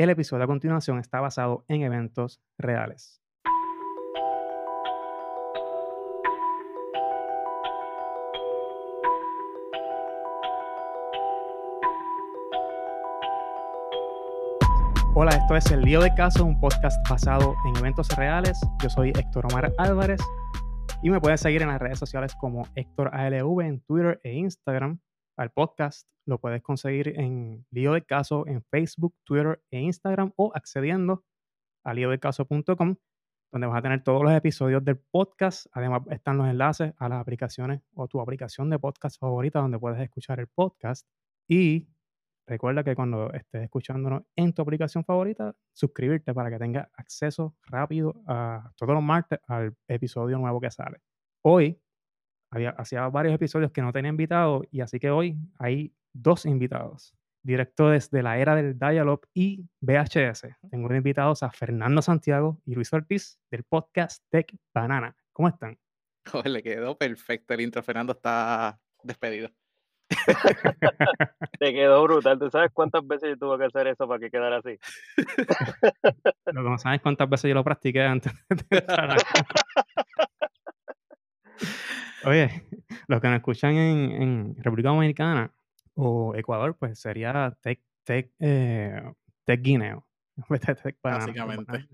El episodio a continuación está basado en eventos reales. Hola, esto es El Lío de Caso, un podcast basado en eventos reales. Yo soy Héctor Omar Álvarez y me puedes seguir en las redes sociales como Héctor ALV en Twitter e Instagram. Al podcast lo puedes conseguir en Lío de Caso en Facebook, Twitter e Instagram o accediendo a líodecaso.com donde vas a tener todos los episodios del podcast. Además están los enlaces a las aplicaciones o tu aplicación de podcast favorita donde puedes escuchar el podcast. Y Recuerda que cuando estés escuchándonos en tu aplicación favorita, suscribirte para que tengas acceso rápido a todos los martes al episodio nuevo que sale. Hoy había, hacía varios episodios que no tenía invitados y así que hoy hay dos invitados, directo desde la era del Dialog y VHS. Tengo invitados a Fernando Santiago y Luis Ortiz del podcast Tech Banana. ¿Cómo están? le quedó perfecto el intro. Fernando está despedido. Te quedó brutal. ¿Tú sabes cuántas veces yo tuve que hacer eso para que quedara así? Lo que no sabes cuántas veces yo lo practiqué antes de Oye, los que nos escuchan en, República Dominicana o Ecuador, pues sería Tech, tech, eh, tech Guineo. Básicamente.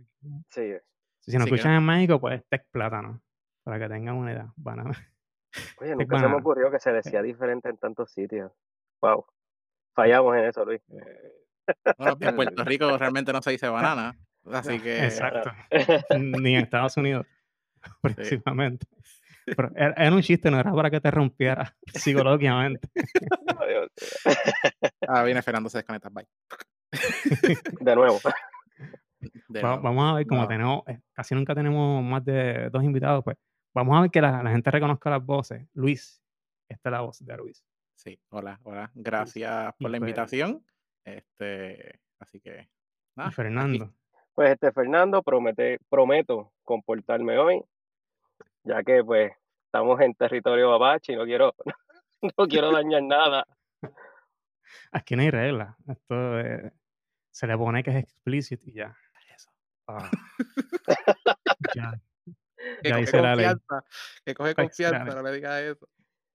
Sí. Si nos escuchan en México, pues Tech Plátano. Para que tengan una idea. Banana. Oye, nunca se me ocurrió que se decía diferente en tantos sitios. Wow. Fallamos en eso, Luis. Bueno, en Puerto Rico realmente no se dice banana, así que... Exacto. Ni en Estados Unidos, principalmente. Pero era, un chiste, no era para que te rompiera psicológicamente. ah, viene Fernando, se desconecta, bye. De nuevo. Vamos a ver, como tenemos, eh, casi nunca tenemos más de dos invitados, pues Vamos a ver que la, gente reconozca las voces. Luis, esta es la voz de Luis. Sí, hola, hola. Gracias por la invitación. Este, así que. Fernando. Pues este Fernando, promete, prometo comportarme hoy, ya que pues estamos en territorio apache y no quiero, no quiero dañar nada. Aquí no hay regla. Esto se le pone que es explícito y ya. Eso. Ah. ya que coge confianza, que coge confianza, no le digas eso.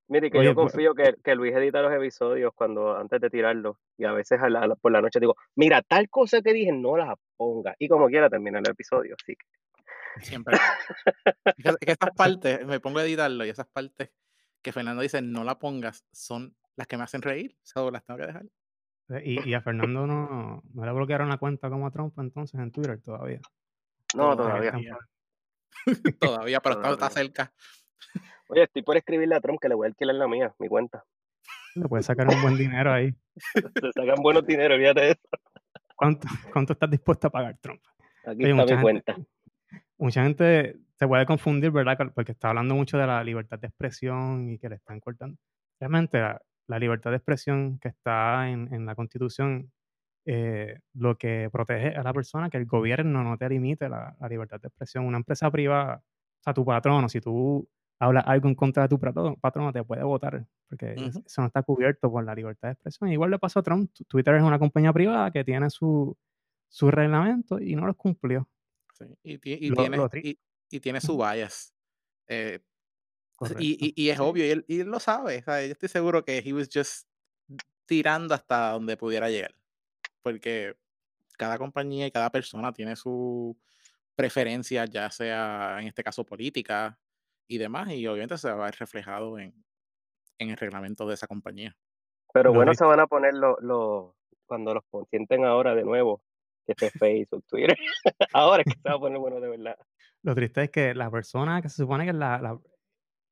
Mire, que yo pues confío que, que, Luis edita los episodios cuando antes de tirarlos. Y a veces por la noche digo, mira, tal cosa que dije, no la ponga. Y como quiera termina el episodio, así que. Siempre. es que esas partes, me pongo a editarlo y esas partes que Fernando dice, no la pongas, son las que me hacen reír. O las tengo que dejar. Eh, y, y a Fernando no, no le bloquearon la cuenta como a Trump entonces en Twitter todavía. No, todavía. Todavía, pero está, cerca. Oye, estoy por escribirle a Trump que le voy a alquilar la mía, mi cuenta. Le puedes sacar un buen dinero ahí. Se sacan buenos dinero, fíjate eso. ¿Cuánto, ¿Cuánto estás dispuesto a pagar, Trump? Aquí está mi cuenta. Mucha gente se puede confundir, ¿verdad? Porque está hablando mucho de la libertad de expresión y que le están cortando. Realmente la, libertad de expresión que está en, en la Constitución eh, lo que protege a la persona, que el gobierno no te limite la, libertad de expresión. Una empresa privada, o sea, tu patrono, si tú hablas algo en contra de tu patrono, te puede votar, porque eso no está cubierto por la libertad de expresión. Igual le pasó a Trump. Twitter es una compañía privada que tiene su, su reglamento y no los cumplió. Y, tiene, y, tiene su bias. Eh, y, es obvio, y él, y él lo sabe. yo estoy seguro que he was just tirando hasta donde pudiera llegar porque cada compañía y cada persona tiene su preferencia, ya sea en este caso política y demás, y obviamente se va a ver reflejado en, el reglamento de esa compañía. Pero bueno, se van a poner los, cuando los sienten ahora de nuevo, que esté Facebook, Twitter. ahora es que se va a poner bueno de verdad. Lo triste es que la persona que se supone que es la, la,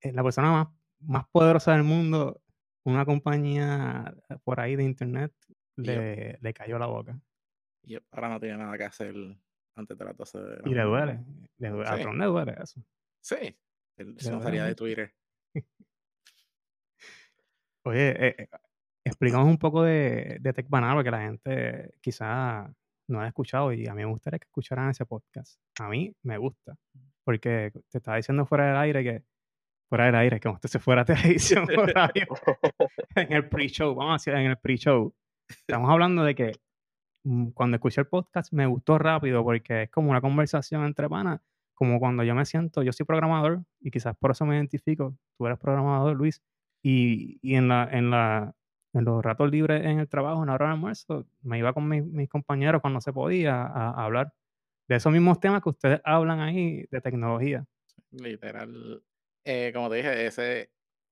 eh, la persona más, más poderosa del mundo, una compañía por ahí de internet, le, le cayó la boca. Y ahora no tiene nada que hacer antes de las 12 de la Y le duele. Le duele. A Tron le duele eso. Sí. Él se no de Twitter. Oye, eh, eh, explicamos un poco de, de Tech Banal, porque la gente quizá no ha escuchado y a mí me gustaría que escucharan ese podcast. A mí me gusta, porque te estaba diciendo fuera del aire que fuera del aire, que usted se fuera a televisión en el pre-show, vamos a decir en el pre-show, Estamos hablando de que mm, cuando escuché el podcast me gustó rápido porque es como una conversación entre panas, como cuando yo me siento, yo soy programador y quizás por eso me identifico, tú eres programador, Luis, y, y en, la, en, la, en los ratos libres en el trabajo, en la hora de almuerzo, me iba con mis, compañeros cuando se podía a, hablar de esos mismos temas que ustedes hablan ahí de tecnología. Literal, eh, como te dije, ese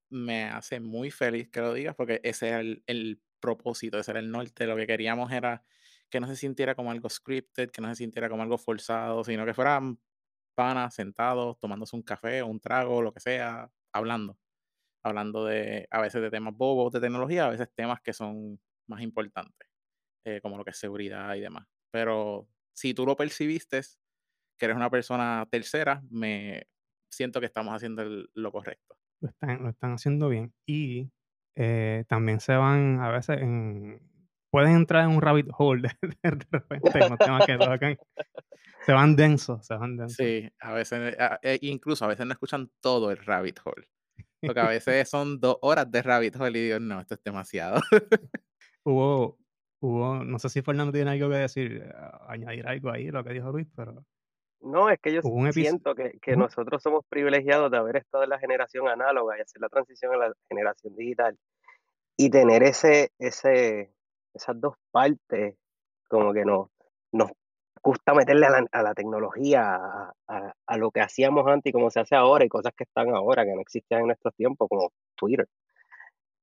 me hace muy feliz que lo digas porque ese era el, el propósito, ese era el norte. Lo que queríamos era que no se sintiera como algo scripted, que no se sintiera como algo forzado, sino que fueran panas sentados, tomándose un café o un trago, lo que sea, hablando. Hablando de a veces de temas bobos de tecnología, a veces temas que son más importantes, eh, como lo que es seguridad y demás. Pero si tú lo percibiste, que eres una persona tercera, me siento que estamos haciendo lo correcto. Lo están, lo están haciendo bien. Y eh, también se van a veces en. Pueden entrar en un rabbit hole de, repente que Se van densos, se van densos. Sí, a veces, eh, incluso a veces no escuchan todo el rabbit hole. Porque a veces son dos horas de rabbit hole y digo, no, esto es demasiado. hubo, hubo, no sé si Fernando tiene algo que decir, añadir algo ahí, lo que dijo Luis, pero no, es que yo siento que, que nosotros somos privilegiados de haber estado en la generación análoga y hacer la transición a la generación digital y tener ese, ese, esas dos partes como que nos, nos gusta meterle a la, a la tecnología, a, a, lo que hacíamos antes y como se hace ahora y cosas que están ahora, que no existían en nuestros tiempos, como Twitter.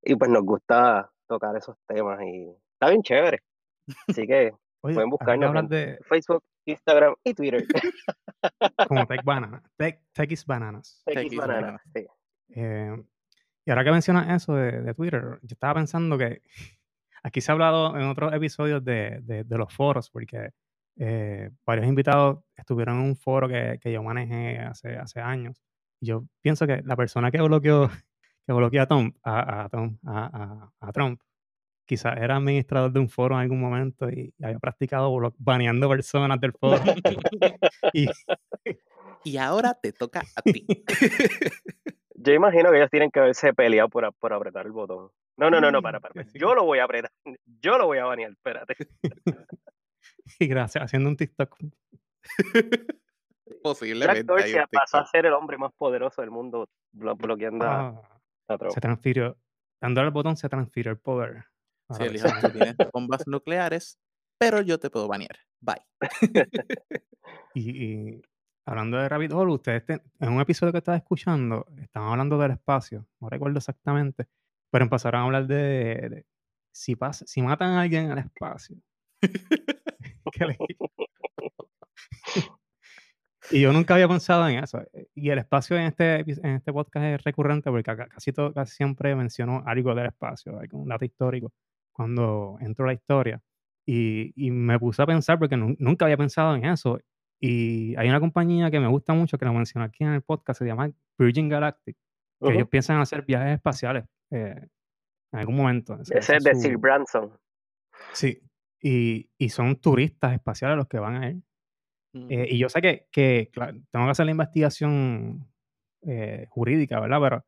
Y pues nos gusta tocar esos temas y está bien chévere. Así que pueden buscarnos en de... Facebook, Instagram y Twitter. Como Tech Banana. Tech, is Bananas. Tech, is Bananas, sí. Eh, y ahora que mencionas eso de, de, Twitter, yo estaba pensando que aquí se ha hablado en otros episodios de, de, de los foros, porque eh, varios invitados estuvieron en un foro que, que yo manejé hace, hace años. Yo pienso que la persona que bloqueó, que bloqueó a, Tom, a, a, Tom, a, a Trump quizás era administrador de un foro en algún momento y, había practicado baneando personas del foro. y, ahora te toca a ti. Yo imagino que ellos tienen que haberse peleado por, por apretar el botón. No, no, no, no, para, para. Yo lo voy a apretar. Yo lo voy a banear, espérate. y gracias, haciendo un TikTok. Posiblemente. Jack se pasó a ser el hombre más poderoso del mundo bloqueando a, ah, Se transfirió. Dándole el botón se transfirió el poder. Eliges tú tienes bombas nucleares, pero yo te puedo banear. Bye. y, hablando de Rabbit Hole, ustedes en un episodio que estaba escuchando, estaban hablando del espacio, no recuerdo exactamente, pero empezaron a hablar de, si, pasa, si matan a alguien al espacio. Y yo nunca había pensado en eso. Y el espacio en este, en este podcast es recurrente porque casi, todo, casi siempre menciono algo del espacio, algún dato histórico cuando entró la historia. Y, y me puse a pensar porque nunca había pensado en eso. Y hay una compañía que me gusta mucho, que la mencioné aquí en el podcast, se llama Virgin Galactic, que ellos piensan hacer viajes espaciales eh, en algún momento. Ese, es de Sir Branson. Sí, y, y, son turistas espaciales los que van a ir. Eh, y yo sé que, que tengo que hacer la investigación eh, jurídica, ¿verdad? Pero,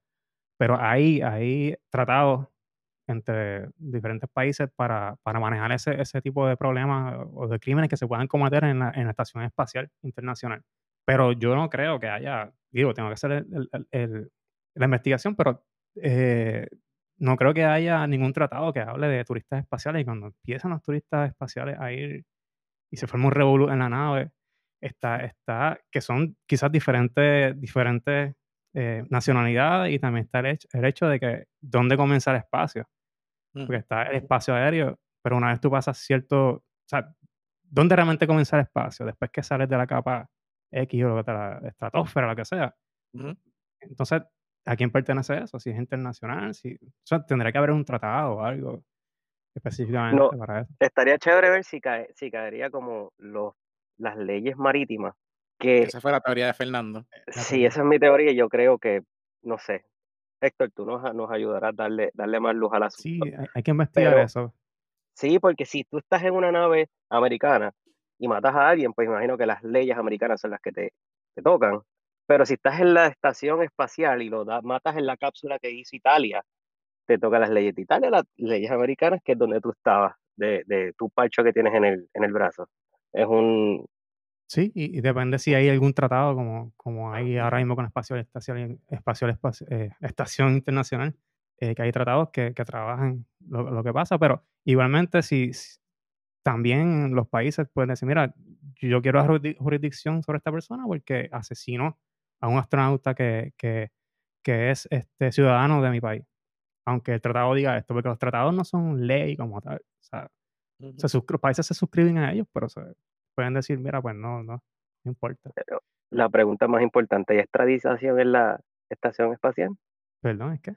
pero hay, hay tratados entre diferentes países para, para manejar ese, ese, tipo de problemas o de crímenes que se puedan cometer en la, en la Estación Espacial Internacional. Pero yo no creo que haya, digo, tengo que hacer el, el, la investigación, pero eh, no creo que haya ningún tratado que hable de turistas espaciales y cuando empiezan los turistas espaciales a ir y se forma un revolú en la nave, está, está, que son quizás diferentes, diferentes eh, nacionalidades y también está el hecho, el hecho de que dónde comienza el espacio porque está el espacio aéreo, pero una vez tú pasas cierto, o sea, ¿dónde realmente comienza el espacio? Después que sales de la capa X o de la estratosfera, lo que sea. Entonces, ¿a quién pertenece eso? Si es internacional, si, o sea, tendría que haber un tratado o algo específicamente para eso. Estaría chévere ver si, cae, si caería como los, las leyes marítimas. Que, esa fue la teoría de Fernando. Sí, esa es mi teoría y yo creo que, no sé, Héctor, tú nos, nos ayudarás a darle, darle más luz al asunto. Sí, hay, que investigar eso. Sí, porque si tú estás en una nave americana y matas a alguien, pues imagino que las leyes americanas son las que te, te tocan. Pero si estás en la estación espacial y lo matas en la cápsula que hizo Italia, te tocan las leyes de Italia, las leyes americanas, que es donde tú estabas. de, de tu parcho que tienes en el, brazo. Es un... Sí, y, depende si hay algún tratado como, como hay ahora mismo con Espacio, Estación, eh, Estación Internacional, eh, que hay tratados que, trabajan lo, lo, que pasa, pero igualmente si, también los países pueden decir, mira, yo quiero jurisdicción sobre esta persona porque asesinó a un astronauta que, que, que es este ciudadano de mi país aunque el tratado diga esto, porque los tratados no son ley como tal. O sea, los países se suscriben a ellos, pero se pueden decir, mira, pues no, no, no importa. la pregunta más importante, ¿hay extradición en la estación espacial? Perdón, ¿es que?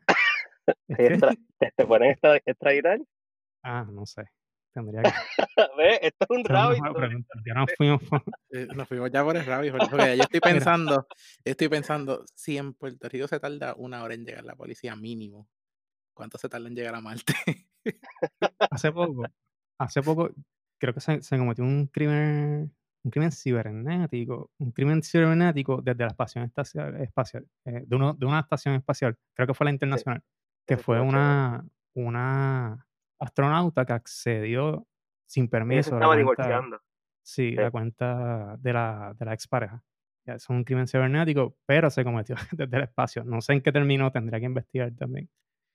¿Te ponen extraditar? Ah, no sé. Tendría que... ¿Ves? Esto es un rabbit. Ya nos fuimos. Eh, nos fuimos ya por el rabbit. Porque yo estoy pensando, estoy pensando, si en Puerto Rico se tarda una hora en llegar la policía mínimo, ¿Cuánto se tarda en llegar a Marte? hace poco, hace poco, creo que se, cometió un crimen, un crimen cibernético, un crimen cibernético desde la estación espacial, eh, de, uno, de una estación espacial, creo que fue la internacional, que fue una, una astronauta que accedió sin permiso. a la cuenta, Sí, la cuenta de la, de la expareja. Es un crimen cibernético, pero se cometió desde el espacio. No sé en qué terminó, tendría que investigar también.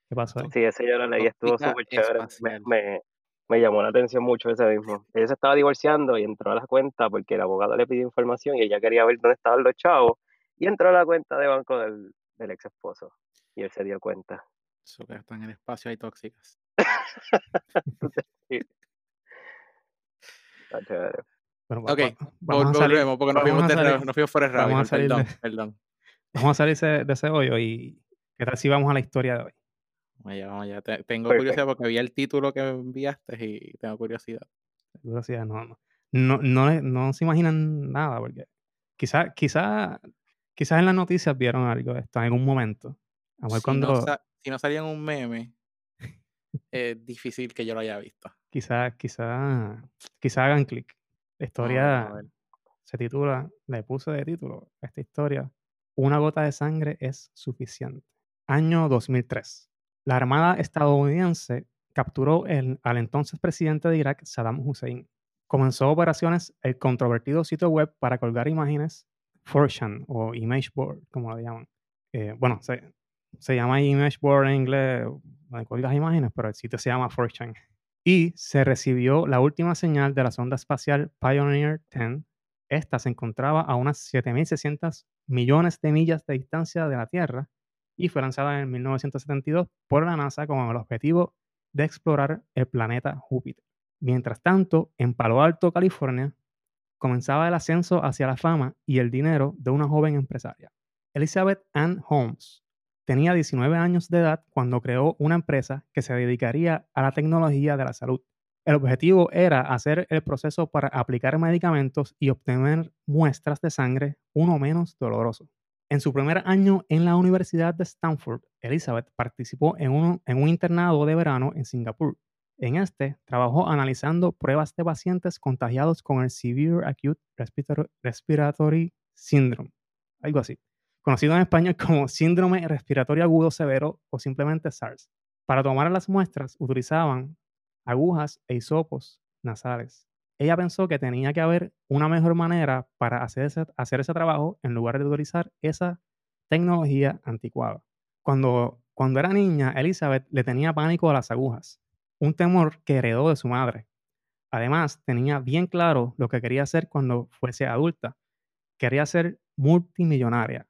¿Qué pasó Sí, ese yo lo leí, estuvo súper chévere. Me, me, llamó la atención mucho ese mismo. Ella se estaba divorciando y entró a la cuenta porque el abogado le pidió información y ella quería ver dónde estaban los chavos y entró a la cuenta de banco del, del ex esposo y él se dio cuenta. Eso que están en el espacio hay tóxicas. sí. Está chévere. ok, vamos volvemos porque nos fuimos, de, nos fuimos por el rabbit. Perdón, perdón. Vamos a salir de ese hoyo y ¿qué tal si vamos a la historia de hoy? Vaya, vaya. tengo curiosidad porque vi el título que enviaste y tengo curiosidad. Curiosidad, no, no. No, no, no se imaginan nada, porque quizás quizá, quizás en las noticias vieron algo de esto en algún momento. si, cuando... no si no salía en un meme, es difícil que yo lo haya visto. Quizás, quizás, quizás hagan clic. La historia se titula, le puse de título esta historia, Una gota de sangre es suficiente. Año 2003 la Armada estadounidense capturó al entonces presidente de Irak, Saddam Hussein. Comenzó operaciones el controvertido sitio web para colgar imágenes, 4chan o Image Board, como lo llaman. Eh, bueno, se, llama Image Board en inglés, donde colgas imágenes, pero el sitio se llama 4chan. Y se recibió la última señal de la sonda espacial Pioneer 10. Esta se encontraba a unas 7.600 millones de millas de distancia de la Tierra y fue lanzada en 1972 por la NASA con el objetivo de explorar el planeta Júpiter. Mientras tanto, en Palo Alto, California, comenzaba el ascenso hacia la fama y el dinero de una joven empresaria. Elizabeth Ann Holmes tenía 19 años de edad cuando creó una empresa que se dedicaría a la tecnología de la salud. El objetivo era hacer el proceso para aplicar medicamentos y obtener muestras de sangre uno menos doloroso. En su primer año en la Universidad de Stanford, Elizabeth participó en un, internado de verano en Singapur. En este, trabajó analizando pruebas de pacientes contagiados con el Severe Acute Respiratory Syndrome, algo así, conocido en español como síndrome respiratorio agudo severo o simplemente SARS. Para tomar las muestras utilizaban agujas e hisopos nasales ella pensó que tenía que haber una mejor manera para hacer ese, hacer ese trabajo en lugar de utilizar esa tecnología anticuada. Cuando, cuando era niña, Elizabeth le tenía pánico a las agujas, un temor que heredó de su madre. Además, tenía bien claro lo que quería hacer cuando fuese adulta. Quería ser multimillonaria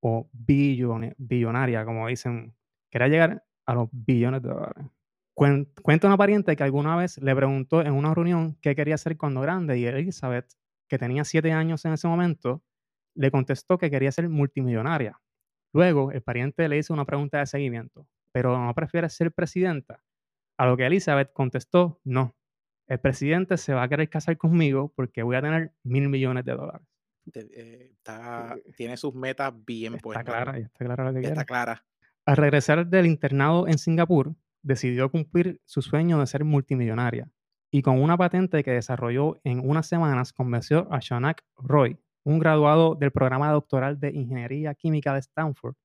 o billonaria, como dicen. Quería llegar a los billones de dólares. Cuenta una pariente que alguna vez le preguntó en una reunión qué quería hacer cuando grande y Elizabeth, que tenía siete años en ese momento, le contestó que quería ser multimillonaria. Luego, el pariente le hizo una pregunta de seguimiento, ¿pero no prefieres ser presidenta? A lo que Elizabeth contestó, no. El presidente se va a querer casar conmigo porque voy a tener mil millones de dólares. Eh, tiene sus metas bien puestas. Está clara, está clara que Está clara. Al regresar del internado en Singapur, decidió cumplir su sueño de ser multimillonaria y con una patente que desarrolló en unas semanas convenció a Shanak Roy, un graduado del programa doctoral de Ingeniería Química de Stanford,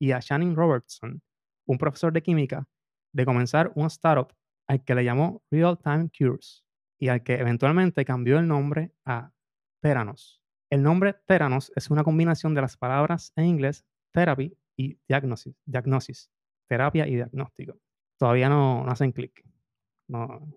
y a Shannon Robertson, un profesor de química, de comenzar una startup al que le llamó Real Time Cures y al que eventualmente cambió el nombre a Theranos. El nombre Theranos es una combinación de las palabras en inglés therapy y diagnosis, diagnosis terapia y diagnóstico. Todavía no, no hacen clic. No.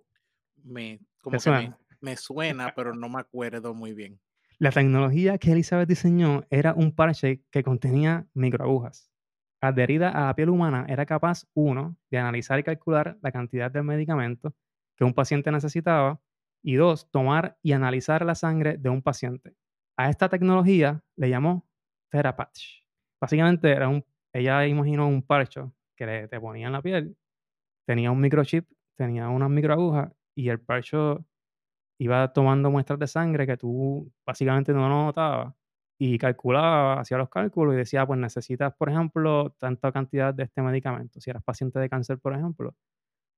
Me, como suena? Me, suena, pero no me acuerdo muy bien. La tecnología que Elizabeth diseñó era un parche que contenía microagujas. Adherida a la piel humana, era capaz, uno, de analizar y calcular la cantidad de medicamento que un paciente necesitaba y dos, tomar y analizar la sangre de un paciente. A esta tecnología le llamó Therapatch. Básicamente era un, ella imaginó un parcho que te ponía en la piel, tenía un microchip, tenía una microaguja y el parcho iba tomando muestras de sangre que tú básicamente no notabas y calculaba, hacía los cálculos y decía, pues necesitas, por ejemplo, tanta cantidad de este medicamento. Si eras paciente de cáncer, por ejemplo,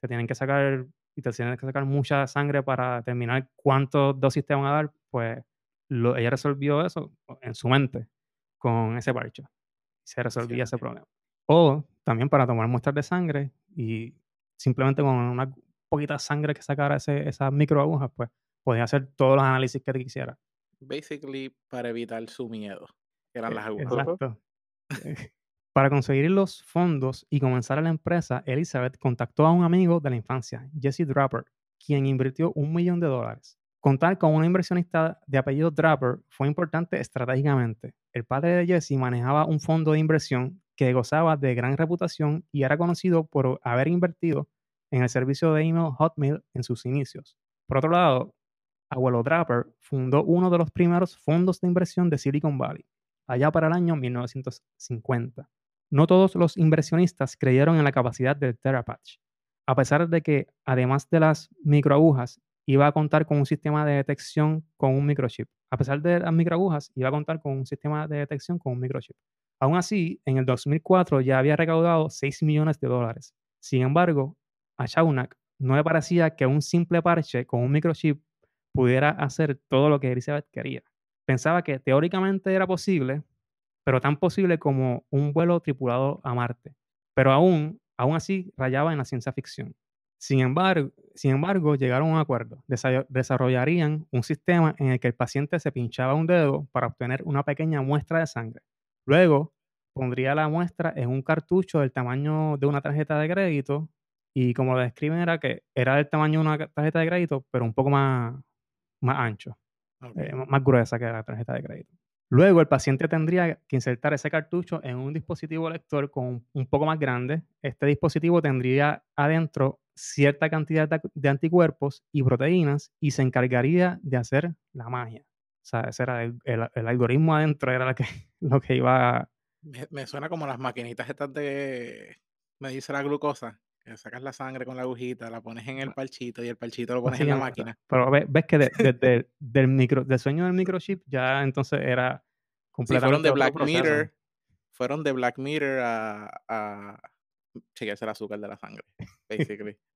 te tienen que sacar y te tienen que sacar mucha sangre para determinar cuántos dosis te van a dar, pues ella resolvió eso en su mente con ese parche. Se resolvía ese problema. O también para tomar muestras de sangre y simplemente con una poquita sangre que sacara ese, esas microagujas, pues podía hacer todos los análisis que te quisiera. Basically, para evitar su miedo, que eran las e, agujas. Exacto. Para conseguir los fondos y comenzar la empresa, Elizabeth contactó a un amigo de la infancia, Jesse Draper, quien invirtió un millón de dólares. Contar con una inversionista de apellido Draper fue importante estratégicamente. El padre de Jesse manejaba un fondo de inversión que gozaba de gran reputación y era conocido por haber invertido en el servicio de email Hotmail en sus inicios. Por otro lado, abuelo Draper fundó uno de los primeros fondos de inversión de Silicon Valley, allá para el año 1950. No todos los inversionistas creyeron en la capacidad del TerraPatch, a pesar de que, además de las microagujas, iba a contar con un sistema de detección con un microchip. A pesar de las microagujas, iba a contar con un sistema de detección con un microchip. Aún así, en el 2004 ya había recaudado 6 millones de dólares. Sin embargo, a Shaunak no le parecía que un simple parche con un microchip pudiera hacer todo lo que Elizabeth quería. Pensaba que teóricamente era posible, pero tan posible como un vuelo tripulado a Marte. Pero aún, aún así rayaba en la ciencia ficción. Sin embargo, sin embargo, llegaron a un acuerdo. Desarrollarían un sistema en el que el paciente se pinchaba un dedo para obtener una pequeña muestra de sangre. Luego, pondría la muestra en un cartucho del tamaño de una tarjeta de crédito y como lo describen era que era del tamaño de una tarjeta de crédito, pero un poco más, más ancho, eh, más gruesa que la tarjeta de crédito. Luego el paciente tendría que insertar ese cartucho en un dispositivo lector con un poco más grande. Este dispositivo tendría adentro cierta cantidad de anticuerpos y proteínas y se encargaría de hacer la magia. O sea, ese era el, algoritmo adentro, era lo que, lo que iba... Me, me, suena como las maquinitas estas de medirse la glucosa, sacas la sangre con la agujita, la pones en el parchito y el parchito lo pones en la máquina. Pero ves, que desde del, micro, del sueño del microchip ya entonces era completamente. fueron de Black Mirror, fueron de Black Mirror a, a chequearse el azúcar de la sangre, basically.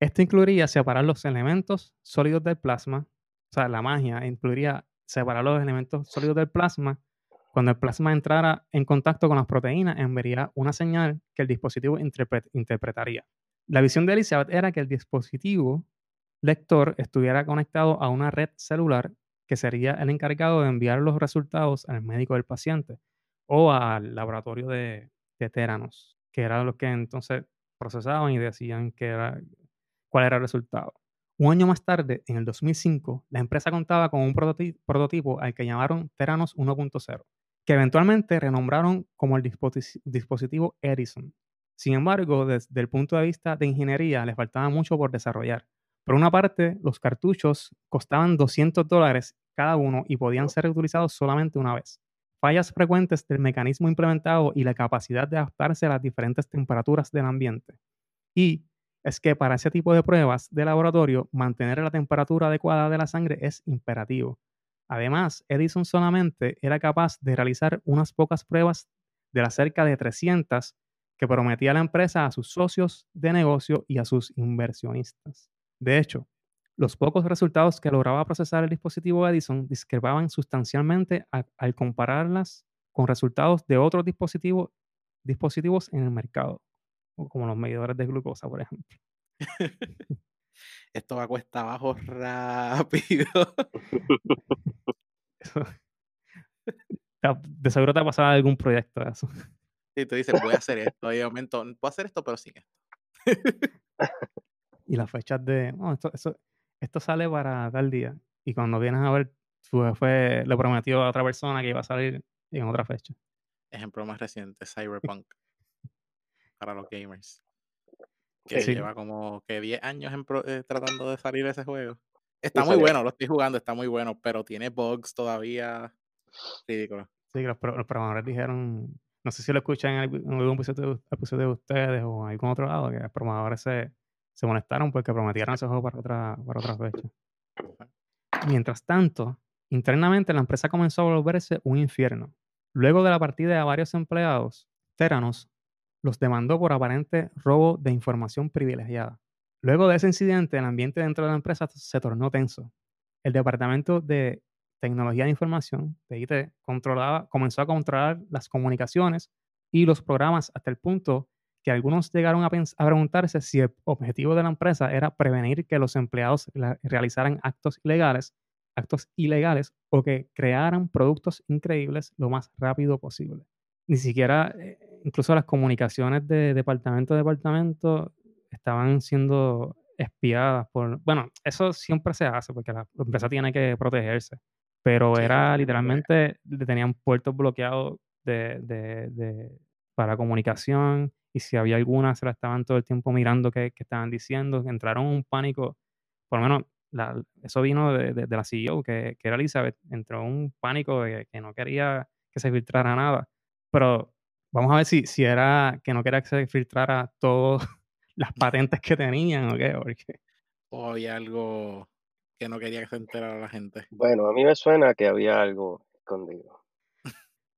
Esto incluiría separar los elementos sólidos del plasma, o sea, la magia incluiría separar los elementos sólidos del plasma cuando el plasma entrara en contacto con las proteínas, enviaría una señal que el dispositivo interpretaría. La visión de Elizabeth era que el dispositivo lector estuviera conectado a una red celular que sería el encargado de enviar los resultados al médico del paciente o al laboratorio de, de Teranos, que eran los que entonces procesaban y decían que era, cuál era el resultado. Un año más tarde, en el 2005, la empresa contaba con un prototipo al que llamaron Teranos 1.0 que eventualmente renombraron como el dispositivo Edison. Sin embargo, desde el punto de vista de ingeniería, le faltaba mucho por desarrollar. Por una parte, los cartuchos costaban 200 dólares cada uno y podían ser utilizados solamente una vez. Fallas frecuentes del mecanismo implementado y la capacidad de adaptarse a las diferentes temperaturas del ambiente. Y es que para ese tipo de pruebas de laboratorio, mantener la temperatura adecuada de la sangre es imperativo. Además, Edison solamente era capaz de realizar unas pocas pruebas de las cerca de 300 que prometía la empresa a sus socios de negocio y a sus inversionistas. De hecho, los pocos resultados que lograba procesar el dispositivo Edison discrepaban sustancialmente al compararlas con resultados de otros dispositivos, en el mercado, como los medidores de glucosa, por ejemplo. Esto va a cuesta abajo rápido. de seguro te ha pasado algún proyecto de eso. Y tú dices, voy a hacer esto. Y de momento, puedo hacer esto, pero sin esto. y las fechas de, esto, esto, sale para tal día. Y cuando vienes a ver, fue, fue, le prometió a otra persona que iba a salir en otra fecha. Ejemplo más reciente, Cyberpunk. para los gamers. Que lleva como que 10 años eh, tratando de salir ese juego. Está muy bueno, lo estoy jugando, está muy bueno, pero tiene bugs todavía ridículos. Sí, los, los programadores dijeron, no sé si lo escuchan en algún episodio, de ustedes o en algún otro lado, que los programadores se, se molestaron porque prometieron ese juego para otra, para otra fecha. Mientras tanto, internamente la empresa comenzó a volverse un infierno. Luego de la partida de varios empleados, Teranos los demandó por aparente robo de información privilegiada. Luego de ese incidente, el ambiente dentro de la empresa se tornó tenso. El departamento de tecnología de información, de IT, controlaba, comenzó a controlar las comunicaciones y los programas hasta el punto que algunos llegaron a, a, preguntarse si el objetivo de la empresa era prevenir que los empleados realizaran actos ilegales, actos ilegales o que crearan productos increíbles lo más rápido posible. Ni siquiera, eh, incluso las comunicaciones de departamento a departamento estaban siendo espiadas por, bueno, eso siempre se hace porque la empresa tiene que protegerse, pero era literalmente, tenían puertos bloqueados de, de, de, para comunicación y si había alguna se la estaban todo el tiempo mirando qué, estaban diciendo, entraron en un pánico, por lo menos la, eso vino de, de, la CEO, que, que, era Elizabeth, entró en un pánico de que no quería que se filtrara nada, pero vamos a ver si, si era que no quería que se filtrara todas las patentes que tenían o qué, porque... O había algo que no quería que se enterara la gente. Bueno, a mí me suena que había algo escondido.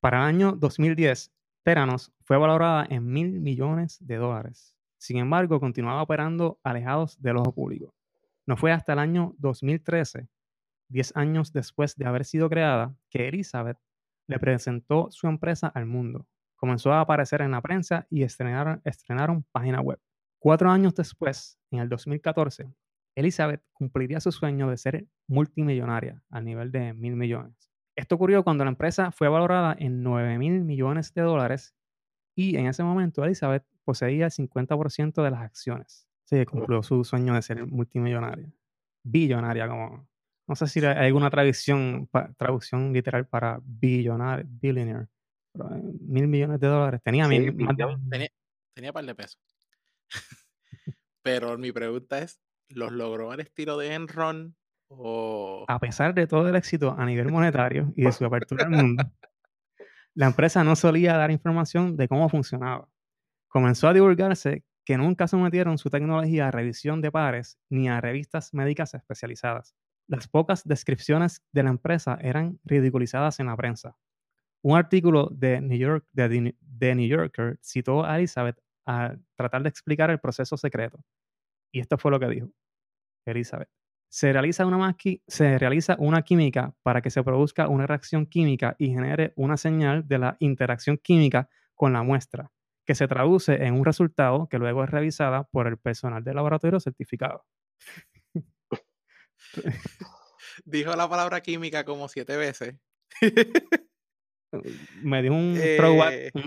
Para el año 2010, Teranos fue valorada en mil millones de dólares. Sin embargo, continuaba operando alejados del ojo público. No fue hasta el año 2013, 10 años después de haber sido creada, que Elizabeth le presentó su empresa al mundo. Comenzó a aparecer en la prensa y estrenaron, estrenaron página web. Cuatro años después, en el 2014, Elizabeth cumpliría su sueño de ser multimillonaria al nivel de mil millones. Esto ocurrió cuando la empresa fue valorada en 9 mil millones de dólares y en ese momento Elizabeth poseía el 50% de las acciones. Sí, cumplió su sueño de ser multimillonaria. Billonaria, como. No sé si hay alguna traducción, traducción literal para billonario, billionaire. Pero, eh, mil millones de dólares. Tenía mil. Tenía, tenía par de pesos. Pero mi pregunta es: ¿los logró al estilo de Enron a pesar de todo el éxito a nivel monetario y de su apertura al mundo, la empresa no solía dar información de cómo funcionaba. Comenzó a divulgarse que nunca sometieron su tecnología a revisión de pares ni a revistas médicas especializadas. Las pocas descripciones de la empresa eran ridiculizadas en la prensa. Un artículo de New, York, de, The New Yorker citó a Elizabeth a tratar de explicar el proceso secreto. Y esto fue lo que dijo Elizabeth se realiza, una se realiza una química para que se produzca una reacción química y genere una señal de la interacción química con la muestra, que se traduce en un resultado que luego es revisada por el personal del laboratorio certificado. Dijo la palabra química como siete veces. me dio un eh,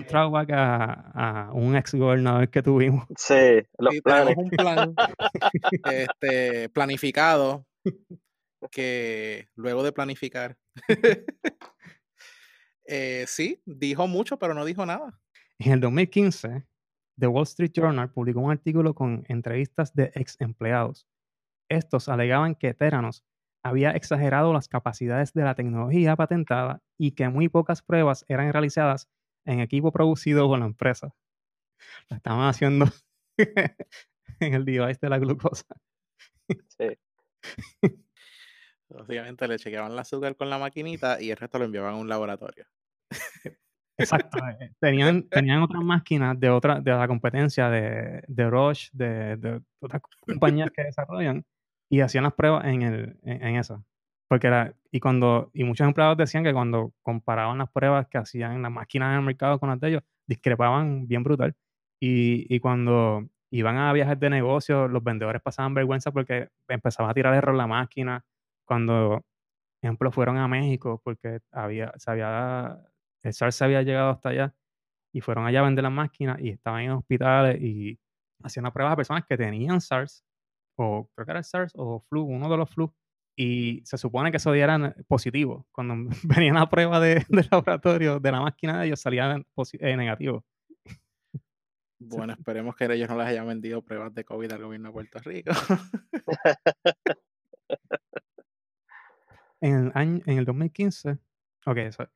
throwback, a, un ex gobernador que tuvimos. Sí, los planes. un plan este, planificado que luego de planificar. eh, sí, dijo mucho, pero no dijo nada. En el 2015, The Wall Street Journal publicó un artículo con entrevistas de ex empleados. Estos alegaban que Teranos había exagerado las capacidades de la tecnología patentada y que muy pocas pruebas eran realizadas en equipo producido por la empresa. La estaban haciendo en el device de la glucosa. Sí. Básicamente le chequeaban el azúcar con la maquinita y el resto lo enviaban a un laboratorio. Exacto. Eh, tenían, tenían otras máquinas de otra, de la competencia de, de Roche, de, de otras compañías que desarrollan, y hacían las pruebas en, el, en, esa. Porque era, y cuando, y muchos empleados decían que cuando comparaban las pruebas que hacían las máquinas en el mercado con las de ellos, discrepaban bien brutal. Y, y cuando iban a viajes de negocio, los vendedores pasaban vergüenza porque empezaban a tirar error la máquina. Cuando, ejemplo, fueron a México porque había, se había, el SARS se había llegado hasta allá y fueron allá a vender las máquinas y estaban en hospitales y hacían pruebas a personas que tenían SARS, o creo que era el SARS o flu, uno de los flu, y se supone que eso dieran positivo. Cuando venían a prueba de, laboratorio de la máquina, ellos salían eh, negativos. Bueno, esperemos que ellos no les hayan vendido pruebas de COVID al gobierno de Puerto Rico. en, el año, en el 2015, ok, eso.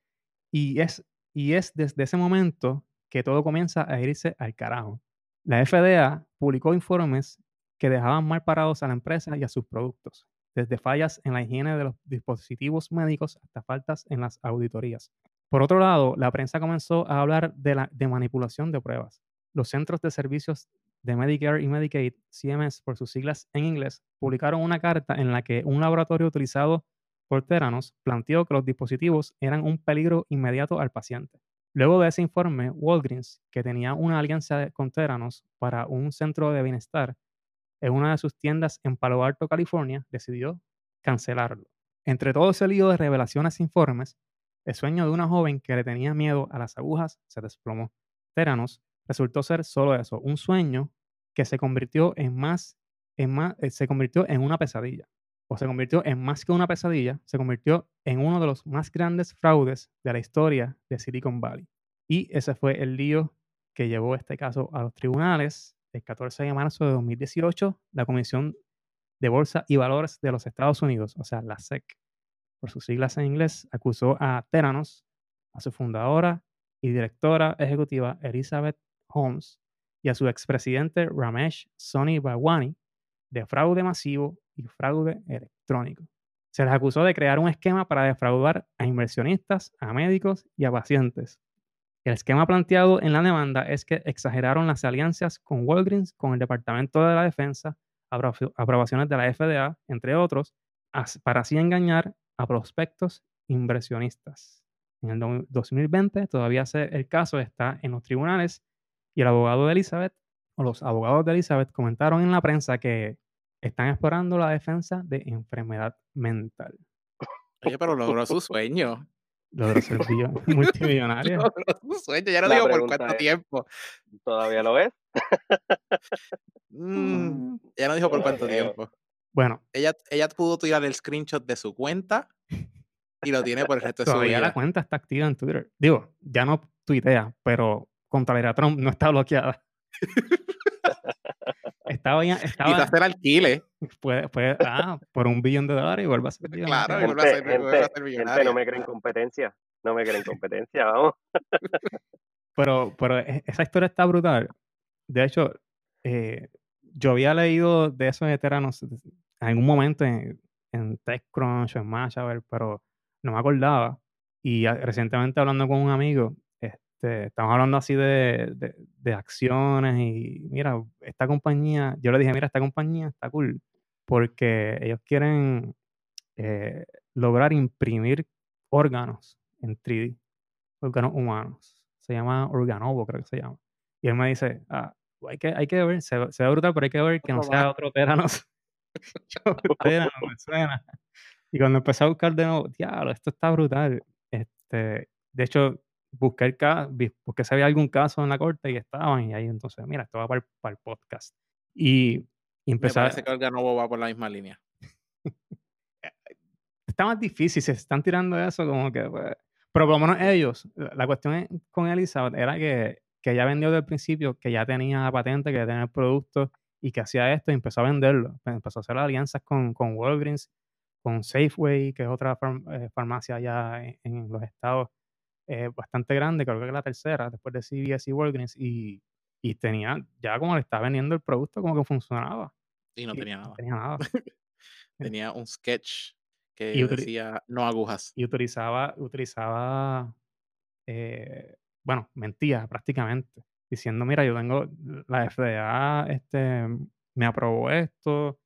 Y es, y es desde ese momento que todo comienza a irse al carajo. La FDA publicó informes que dejaban mal parados a la empresa y a sus productos, desde fallas en la higiene de los dispositivos médicos hasta faltas en las auditorías. Por otro lado, la prensa comenzó a hablar de, la, de manipulación de pruebas. Los Centros de Servicios de Medicare y Medicaid, CMS por sus siglas en inglés, publicaron una carta en la que un laboratorio utilizado por Teranos planteó que los dispositivos eran un peligro inmediato al paciente. Luego de ese informe, Walgreens, que tenía una alianza con Teranos para un centro de bienestar en una de sus tiendas en Palo Alto, California, decidió cancelarlo. Entre todo ese lío de revelaciones e informes, el sueño de una joven que le tenía miedo a las agujas se desplomó. Teranos resultó ser solo eso, un sueño que se convirtió en más, en más, eh, se convirtió en una pesadilla. O se convirtió en más que una pesadilla, se convirtió en uno de los más grandes fraudes de la historia de Silicon Valley. Y ese fue el lío que llevó este caso a los tribunales. El 14 de marzo de 2018, la Comisión de Bolsa y Valores de los Estados Unidos, o sea, la SEC, por sus siglas en inglés, acusó a Teranos, a su fundadora y directora ejecutiva Elizabeth Holmes y a su expresidente Ramesh Soni Bhagwani de fraude masivo y fraude electrónico. Se les acusó de crear un esquema para defraudar a inversionistas, a médicos y a pacientes. El esquema planteado en la demanda es que exageraron las alianzas con Walgreens, con el Departamento de la Defensa, aprobaciones de la FDA, entre otros, para así engañar a prospectos inversionistas. En el 2020 todavía el caso está en los tribunales y el abogado de Elizabeth, o los abogados de Elizabeth, comentaron en la prensa que están explorando la defensa de enfermedad mental. Oye, pero logró su sueño. Logró ser multimillonario. logró su sueño, ya no digo por cuánto tiempo. ¿Todavía lo ves? Mm, ya no dijo por cuánto tiempo. Bueno. Ella, ella pudo tirar el screenshot de su cuenta y lo tiene por el resto de su vida. la cuenta está activa en Twitter. Digo, ya no tuitea, pero contra Trump no está bloqueada. estaba ya. Estaba, Quizás alquile. Puede, puede, ah, por un billón de dólares y vuelve a ser Claro, y vuelve a ser, gente, no me creen competencia. No me creen competencia, vamos. pero, pero e, esa historia está brutal. De hecho, eh, yo había leído de esos veteranos en algún momento en, en TechCrunch o en Mashable, pero no me acordaba. Y recientemente hablando con un amigo, este, estamos hablando así de, de, acciones y mira, esta compañía, yo le dije, mira, esta compañía está cool porque ellos quieren eh, lograr imprimir órganos en 3D, órganos humanos. Se llama Organovo, creo que se llama. Y él me dice, ah, hay que, hay que ver, se, se, ve brutal, pero hay que ver que no sea otro Teranos. me suena. Y cuando empecé a buscar de nuevo, diablo, esto está brutal. Este, de hecho, busqué el caso, porque si había algún caso en la corte y estaban, y ahí entonces, mira, esto va para el, podcast. Y, y empecé Me parece que Olga Novo va por la misma línea. está más difícil, se están tirando eso como que, pues, pero por lo menos ellos, la cuestión con Elizabeth era que, que ella vendió desde el principio, que ya tenía la patente, que ya tenía el producto y que hacía esto y empezó a venderlo. Pues, empezó a hacer alianzas con, con Walgreens, con Safeway, que es otra eh, farmacia allá en, los estados eh, bastante grande, creo que es la tercera, después de CVS y Walgreens, y, y tenía, ya como le estaba vendiendo el producto, como que funcionaba. Y no tenía nada. Tenía nada. tenía un sketch que decía no agujas. Y utilizaba, utilizaba eh, bueno, mentía prácticamente, diciendo, mira, yo tengo, la FDA este, me aprobó esto,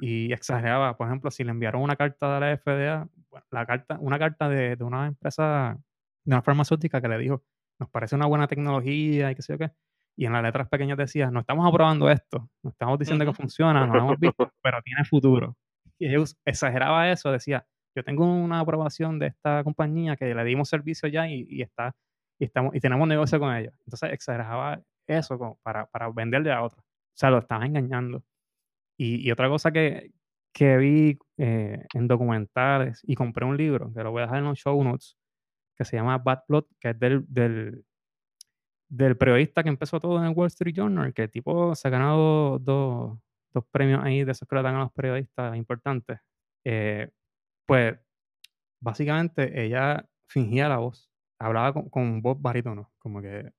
y exageraba, por ejemplo, si le enviaron una carta de la FDA, la carta, una carta de, de una empresa de una farmacéutica que le dijo, nos parece una buena tecnología y qué sé yo qué. y en las letras pequeñas decía, no estamos aprobando esto, no estamos diciendo que funciona, no lo hemos visto, pero tiene futuro. Y ellos exageraba eso, decía, yo tengo una aprobación de esta compañía que le dimos servicio ya y, está, y, estamos, y tenemos negocio con ellos. Entonces exageraba eso como para, para venderle a otros. O sea, lo estaba engañando. Y, y otra cosa que, que vi eh, en documentales y compré un libro, que lo voy a dejar en los show notes, que se llama Bad Plot, que es del, del, del periodista que empezó todo en el Wall Street Journal, que el tipo se ha ganado dos, dos premios ahí de esos que le dan a los periodistas importantes. Eh, pues básicamente ella fingía la voz, hablaba con, con voz barítono, como que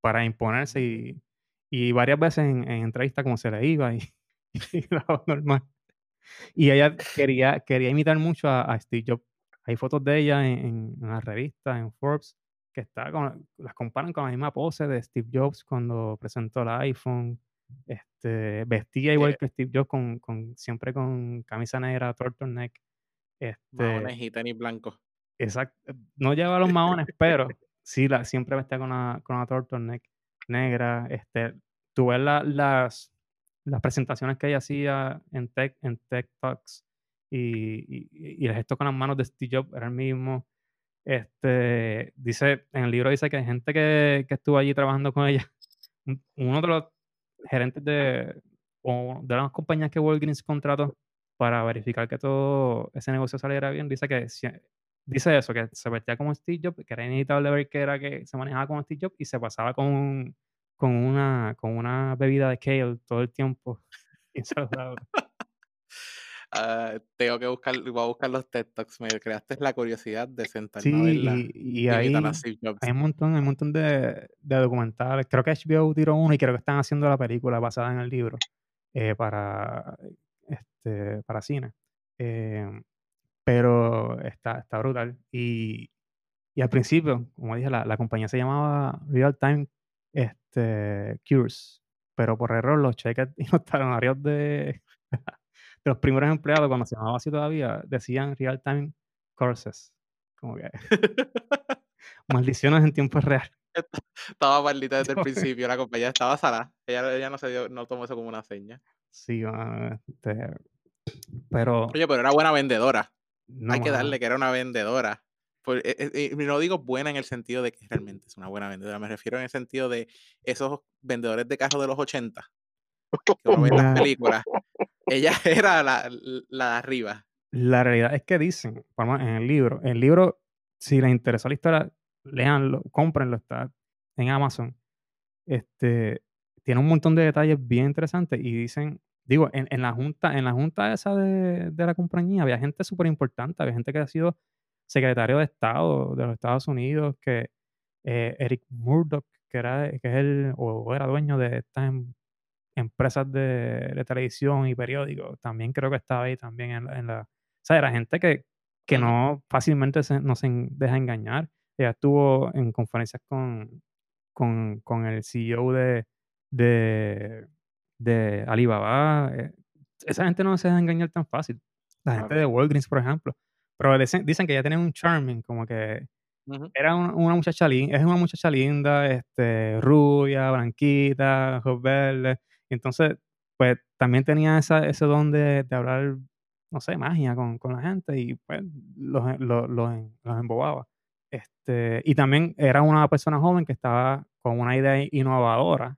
para imponerse y, y varias veces en, en como se le iba y, y la voz normal. Y ella quería, quería imitar mucho a, Steve Jobs. Hay fotos de ella en, en, las revistas, en Forbes, que está con, las comparan con la misma pose de Steve Jobs cuando presentó el iPhone. Este, vestía igual que Steve Jobs, con, con, siempre con camisa negra, turtleneck. Este, maones y tenis blancos. Exacto. No lleva los maones, pero sí, la, siempre vestía con una, con una turtleneck negra. Este, tú ves las, las presentaciones que ella hacía en Tech, en Tech Talks y, y, el gesto con las manos de Steve Jobs era el mismo. Este, dice, en el libro dice que hay gente que, que estuvo allí trabajando con ella. Uno de los gerentes de, de las compañías que Walgreens contrató para verificar que todo ese negocio saliera bien, dice que dice eso, que se vestía como Steve Jobs, que era inevitable ver que era que se manejaba como Steve Jobs y se pasaba con con una, con una bebida de kale todo el tiempo. Uh, tengo que buscar, voy a buscar los TED Talks. Me creaste la curiosidad de sentarme a verla. Y, y hay, hay, un montón, hay un montón de, de, documentales. Creo que HBO tiró uno y creo que están haciendo la película basada en el libro eh, para, este, para cine. Eh, pero está, está brutal. Y, y al principio, como dije, la, la compañía se llamaba Real Time este, Cures, pero por error los cheques y talonarios de, de los primeros empleados, cuando se llamaba así todavía, decían real time courses. Como que maldiciones en tiempo real. Estaba maldita desde el principio, la compañía estaba sana. Ella, ella no se dio, no tomó eso como una seña. Sí, este, pero. Oye, pero era buena vendedora. Hay que darle que era una vendedora. Eh, eh, no digo buena en el sentido de que realmente es una buena vendedora, me refiero en el sentido de esos vendedores de carros de los 80 que uno ve en las películas. Ella era la, la de arriba. La realidad es que dicen, en el libro, el libro, si les interesa la historia, leanlo, cómprenlo, está en Amazon. Este, tiene un montón de detalles bien interesantes y dicen, digo, en, en la junta, en la junta esa de, de la compañía había gente súper importante, había gente que ha sido secretario de Estado de los Estados Unidos, que eh, Eric Murdoch, que, era, que es el, o era dueño de estas em, empresas de, televisión y periódicos, también creo que estaba ahí también en, la... O sea, era gente que, que no fácilmente se, no se deja engañar. Ella estuvo en conferencias con, con, con el CEO de, de, de Alibaba. Eh, esa gente no se deja engañar tan fácil. La gente de Walgreens, por ejemplo. Pero dicen, que ella tiene un charming, como que era una, muchacha linda, es una muchacha linda, este, rubia, blanquita, ojos verdes. Entonces, pues también tenía esa, ese don de, hablar, no sé, magia con, con, la gente y pues los, los, los, embobaba. Este, y también era una persona joven que estaba con una idea innovadora.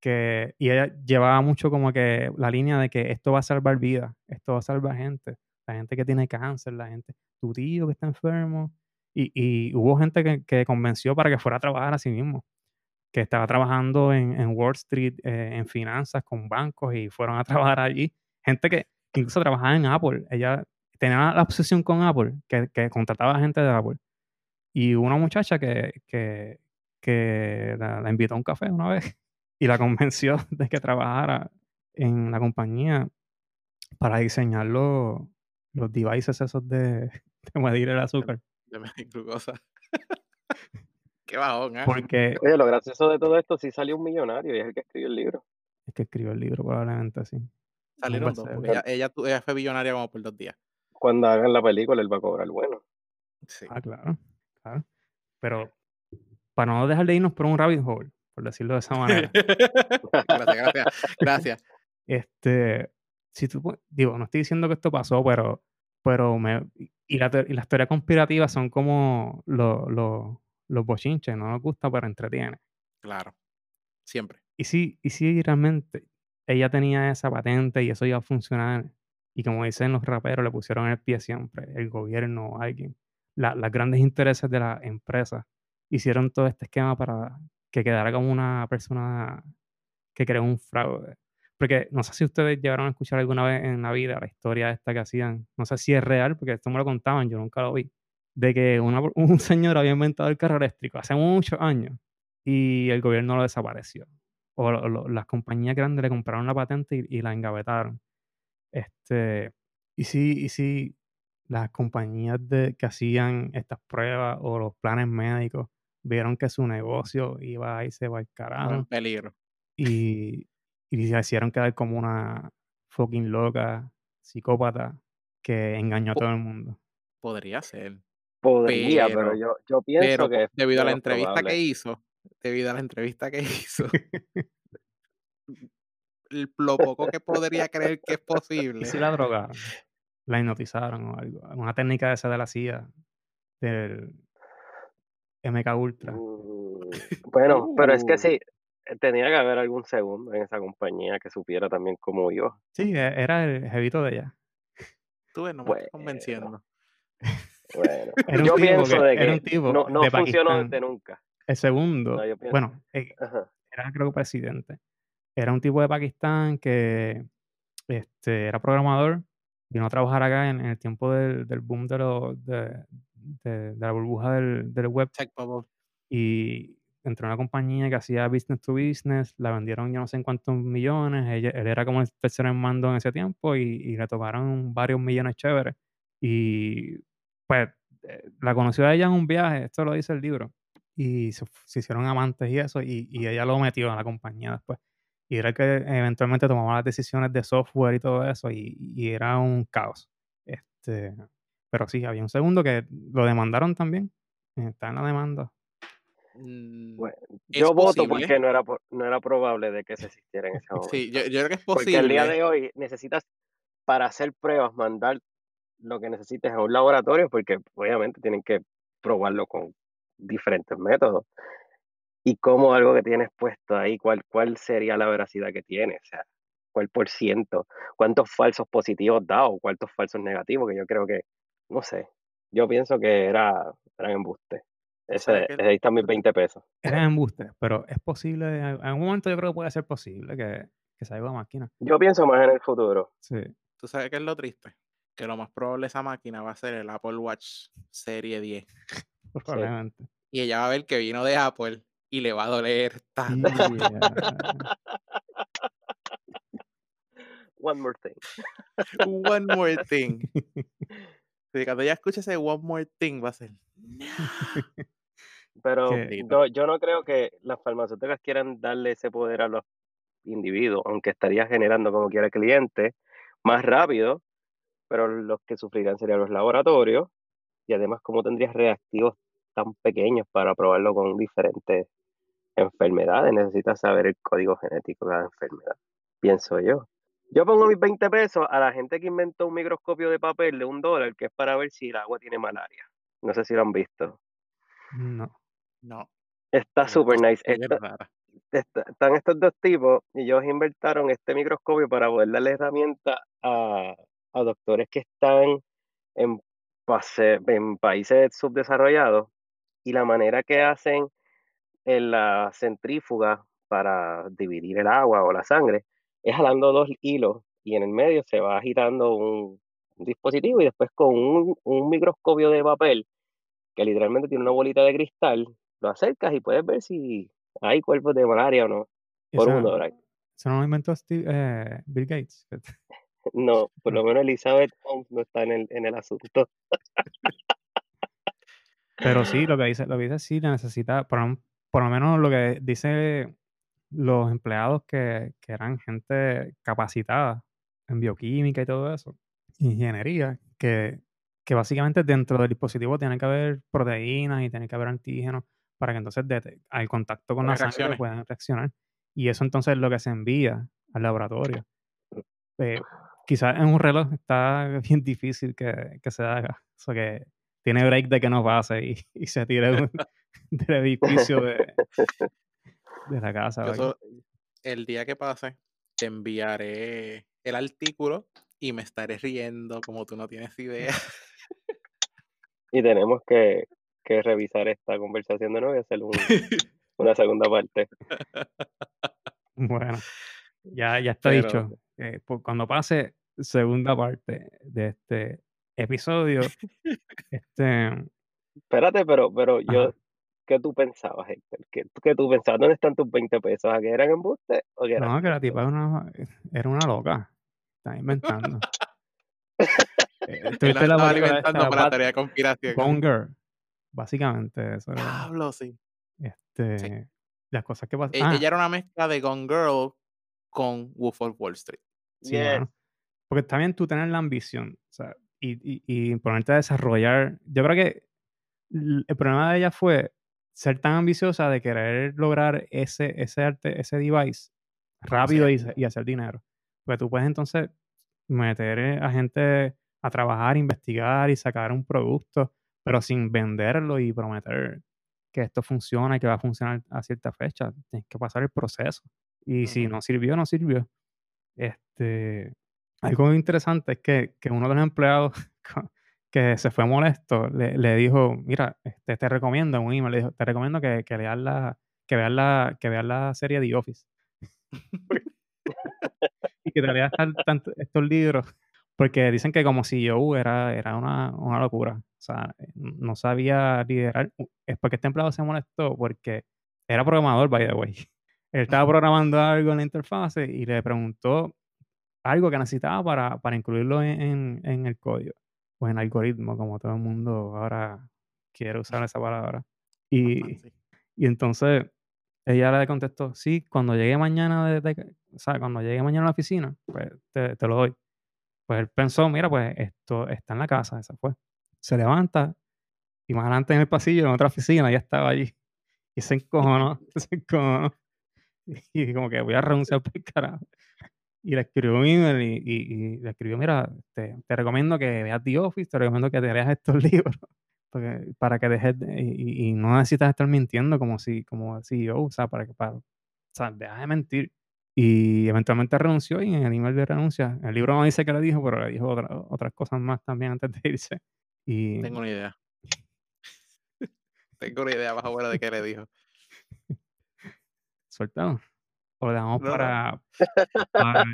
que, y ella llevaba mucho como que la línea de que esto va a salvar vidas, esto va a salvar gente la gente que tiene cáncer, la gente, tu tío que está enfermo. Y, y hubo gente que, que, convenció para que fuera a trabajar a sí mismo, que estaba trabajando en, en Wall Street, eh, en finanzas, con bancos, y fueron a trabajar allí. Gente que, incluso trabajaba en Apple. Ella tenía la obsesión con Apple, que, que contrataba a gente de Apple. Y una muchacha que, que, que la, la, invitó a un café una vez y la convenció de que trabajara en la compañía para diseñarlo los devices esos de, de medir el azúcar. De medir glucosa. Qué bajón, ¿eh? Porque, Oye, lo gracioso de todo esto, sí salió un millonario y es el que escribió el libro. Es que escribió el libro, probablemente, sí. Salieron dos, ella, ella, fue millonaria como por dos días. Cuando hagan la película, él va a cobrar bueno. Sí. Ah, claro, claro. Pero para no dejar de irnos por un rabbit hole, por decirlo de esa manera. gracias, gracias, gracias. Este, si tú, digo, no estoy diciendo que esto pasó, pero, pero me, y, la, y las teorías conspirativas son como los, los, los bochinches, no nos gusta, pero entretiene. Claro, siempre. Y si, y si realmente ella tenía esa patente y eso iba a funcionar, y como dicen los raperos, le pusieron el pie siempre, el gobierno o alguien, la, los grandes intereses de la empresa hicieron todo este esquema para que quedara como una persona que creó un fraude. Porque no sé si ustedes llegaron a escuchar alguna vez en la vida la historia esta que hacían, no sé si es real, porque esto me lo contaban, yo nunca lo vi, de que un señor había inventado el carro eléctrico hace muchos años y el gobierno lo desapareció. O las compañías grandes le compraron la patente y, la engavetaron. Este, y sí, y sí, las compañías de, que hacían estas pruebas o los planes médicos vieron que su negocio iba a irse al carajo. En peligro. Y, y se hicieron quedar como una fucking loca, psicópata, que engañó a todo el mundo. Podría ser. Podría, pero, yo, yo pienso que. Debido a la entrevista que hizo, debido a la entrevista que hizo, lo poco que podría creer que es posible. ¿Y si la drogaron? La hipnotizaron o algo. Una técnica esa de la CIA, del MK Ultra. Mm, bueno, pero es que uh. sí, eh, tenía que haber algún segundo en esa compañía que supiera también cómo iba. Sí, e, era el jevito de ella. Tú no me estás convenciendo. Bueno, yo pienso de que no, no funcionó desde nunca. El segundo, bueno, eh, era creo que presidente. Era un tipo de Pakistán que este, era programador, vino a trabajar acá en, el tiempo del, del boom de, lo, de, de, la burbuja del, del web. Y entró en una compañía que hacía business to business, la vendieron yo no sé en cuántos millones, él, era como el tercero en mando en ese tiempo y, y, le tocaron varios millones chéveres. Y pues eh, la conoció a ella en un viaje, esto lo dice el libro, y se, hicieron amantes y eso, y, y, ella lo metió en la compañía después. Y era el que eventualmente tomaba las decisiones de software y todo eso, y, y era un caos. Este, pero sí, había un segundo que lo demandaron también, está en la demanda, Mm, yo voto porque no era, no era probable de que se existiera en ese momento. Sí, yo, creo que es posible. Porque el día de hoy necesitas, para hacer pruebas, mandar lo que necesites a un laboratorio, porque obviamente tienen que probarlo con diferentes métodos. Y cómo algo que tienes puesto ahí, cuál, cuál sería la veracidad que tiene, o sea, cuál por ciento, cuántos falsos positivos da o cuántos falsos negativos, que yo creo que, no sé, yo pienso que era, eran embustes. Ese, ahí están mis 20 pesos. Era embuste, pero es posible, en algún momento yo creo que puede ser posible que, que salga la máquina. Yo pienso más en el futuro. Sí. ¿Tú sabes qué es lo triste? Que lo más probable esa máquina va a ser el Apple Watch Serie 10. Probablemente. Y ella va a ver que vino de Apple y le va a doler tanto. One more thing. One more thing. cuando ella escuche ese One More Thing va a ser. Pero yo no creo que las farmacéuticas quieran darle ese poder a los individuos, aunque estaría generando como quiera cliente más rápido, pero los que sufrirán serían los laboratorios y además como tendrías reactivos tan pequeños para probarlo con diferentes enfermedades, necesitas saber el código genético de cada enfermedad, pienso yo. Yo pongo mis 20 pesos a la gente que inventó un microscopio de papel de un dólar que es para ver si el agua tiene malaria. No sé si lo han visto. No. No. Está súper nice. están estos dos tipos y ellos inventaron este microscopio para poder darle herramienta a, doctores que están en, en países subdesarrollados y la manera que hacen en la centrífuga para dividir el agua o la sangre es jalando dos hilos y en el medio se va agitando un, dispositivo y después con un, un, microscopio de papel que literalmente tiene una bolita de cristal, lo acercas y puedes ver si hay cuerpos de malaria o no. Por un dólar. ¿Eso no lo inventó eh, Bill Gates? no, por lo menos Elizabeth Holmes no está en el, en el asunto. Pero sí, lo que dice, lo que dice sí necesita, por, por lo menos lo que dice los empleados que, que, eran gente capacitada en bioquímica y todo eso, ingeniería, que que básicamente dentro del dispositivo tiene que haber proteínas y tiene que haber antígenos para que entonces al contacto con la sangre puedan reaccionar. Y eso entonces es lo que se envía al laboratorio. Eh, quizás en un reloj está bien difícil que, que se haga. O sea que tiene break de que no pase y, y se tire del edificio de, de la casa. el día que pase, te enviaré el artículo y me estaré riendo como tú no tienes idea. Y tenemos que, que revisar esta conversación de nuevo y hacer una segunda parte. Bueno, ya, ya está dicho. Eh, pues, cuando pase segunda parte de este episodio, este... Espérate, pero, pero yo, ¿qué tú pensabas, Héctor? ¿Qué, ¿Qué, tú pensabas? ¿Dónde están tus 20 pesos? ¿A que eran embuste o que eran No, que la tipa era una, era una loca. Está inventando. eh, estaba alimentando para la teoría de conspiración. Gone Girl. Básicamente eso era. Hablo, sí. Este, Las cosas que pasan. E, ah. Ella era una mezcla de Gone Girl con Wolf of Wall Street. Sí, Porque está bien tú tener la ambición o sea, y, y, y ponerte a desarrollar. Yo creo que el problema de ella fue ser tan ambiciosa de querer lograr ese, ese arte, ese device rápido y, y, hacer dinero. Porque tú puedes entonces meter eh, a gente a trabajar, investigar y sacar un producto, pero sin venderlo y prometer que esto funciona y que va a funcionar a cierta fecha. Tienes que pasar el proceso. Y si no sirvió, no sirvió. Este, algo interesante es que, que uno de los empleados que se fue molesto, le, le dijo, mira, este, te recomiendo, un email, le dijo, te recomiendo que, que leas la, que veas la, que veas la serie The Office. y que te leas tanto, estos libros, porque dicen que como si yo era, era una, una locura. O sea, no sabía liderar. Es porque este empleado se molestó porque era programador, by the way. Él estaba programando algo en la interfase y le preguntó algo que necesitaba para, para incluirlo en, en el código pues en algoritmo, como todo el mundo ahora quiere usar esa palabra. Y, y entonces ella le contestó, sí, cuando llegue mañana, de, o sea, cuando llegue mañana a la oficina, pues te, te, lo doy. Pues él pensó, mira, pues esto está en la casa, esa fue. Se levanta y más adelante en el pasillo, en otra oficina, ya estaba allí. Y se encojonó, se encojonó. Y, como que voy a renunciar por carajo y le escribió un email y, y, le escribió, mira, te, te, recomiendo que veas The Office, te recomiendo que te leas estos libros, porque, para que dejes, y, y, no necesitas estar mintiendo como si, como CEO, o sea, para que, para, o sea, deja de mentir. Y eventualmente renunció y en el email de renuncia, el libro no dice que le dijo, pero le dijo otras cosas más también antes de irse. Y, Tengo una idea. Tengo una idea más buena de qué le dijo. Sueltado. O le damos para, para, el,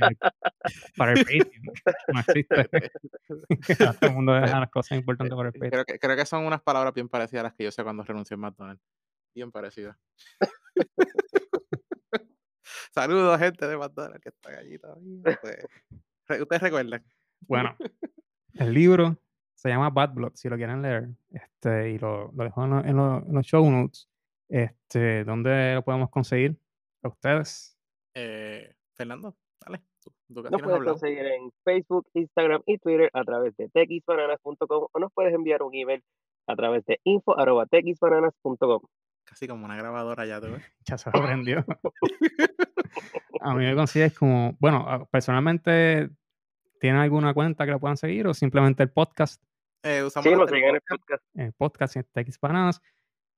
para, el Patreon. No existe. todo el mundo deja las cosas importantes para el Patreon. Creo que, creo que son unas palabras bien parecidas a las que yo sé cuando renuncio en McDonald's. Bien parecidas. Saludos, gente de McDonald's que están allí todavía. Ustedes recuerdan. Bueno, el libro se llama Bad Blood, si lo quieren leer. Este, y lo, lo dejo en, en, los show notes. Este, ¿Dónde lo podemos conseguir? A ustedes. Eh, Fernando, dale. nos puedes conseguir en Facebook, Instagram y Twitter a través de texbananas.com o nos puedes enviar un email a través de info.texbananas.com. Casi como una grabadora ya, ¿tú ves? Ya se aprendió. a mí me consigues como, bueno, ah, personalmente, ¿tienen alguna cuenta que lo puedan seguir o simplemente el podcast? Eh, usamos sí, nos siguen el podcast. El podcast en Bananas.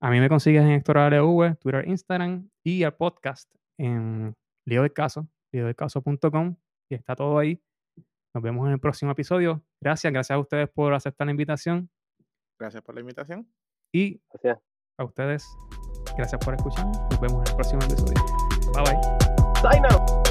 A mí me consigues en Héctor ALV, Twitter, Instagram y el podcast en Lío del Caso, líodelcaso.com y está todo ahí. Nos vemos en el próximo episodio. Gracias, gracias a ustedes por aceptar la invitación. Gracias por la invitación. Y a ustedes, gracias por escuchar. Nos vemos en el próximo episodio. Bye bye. Sign out.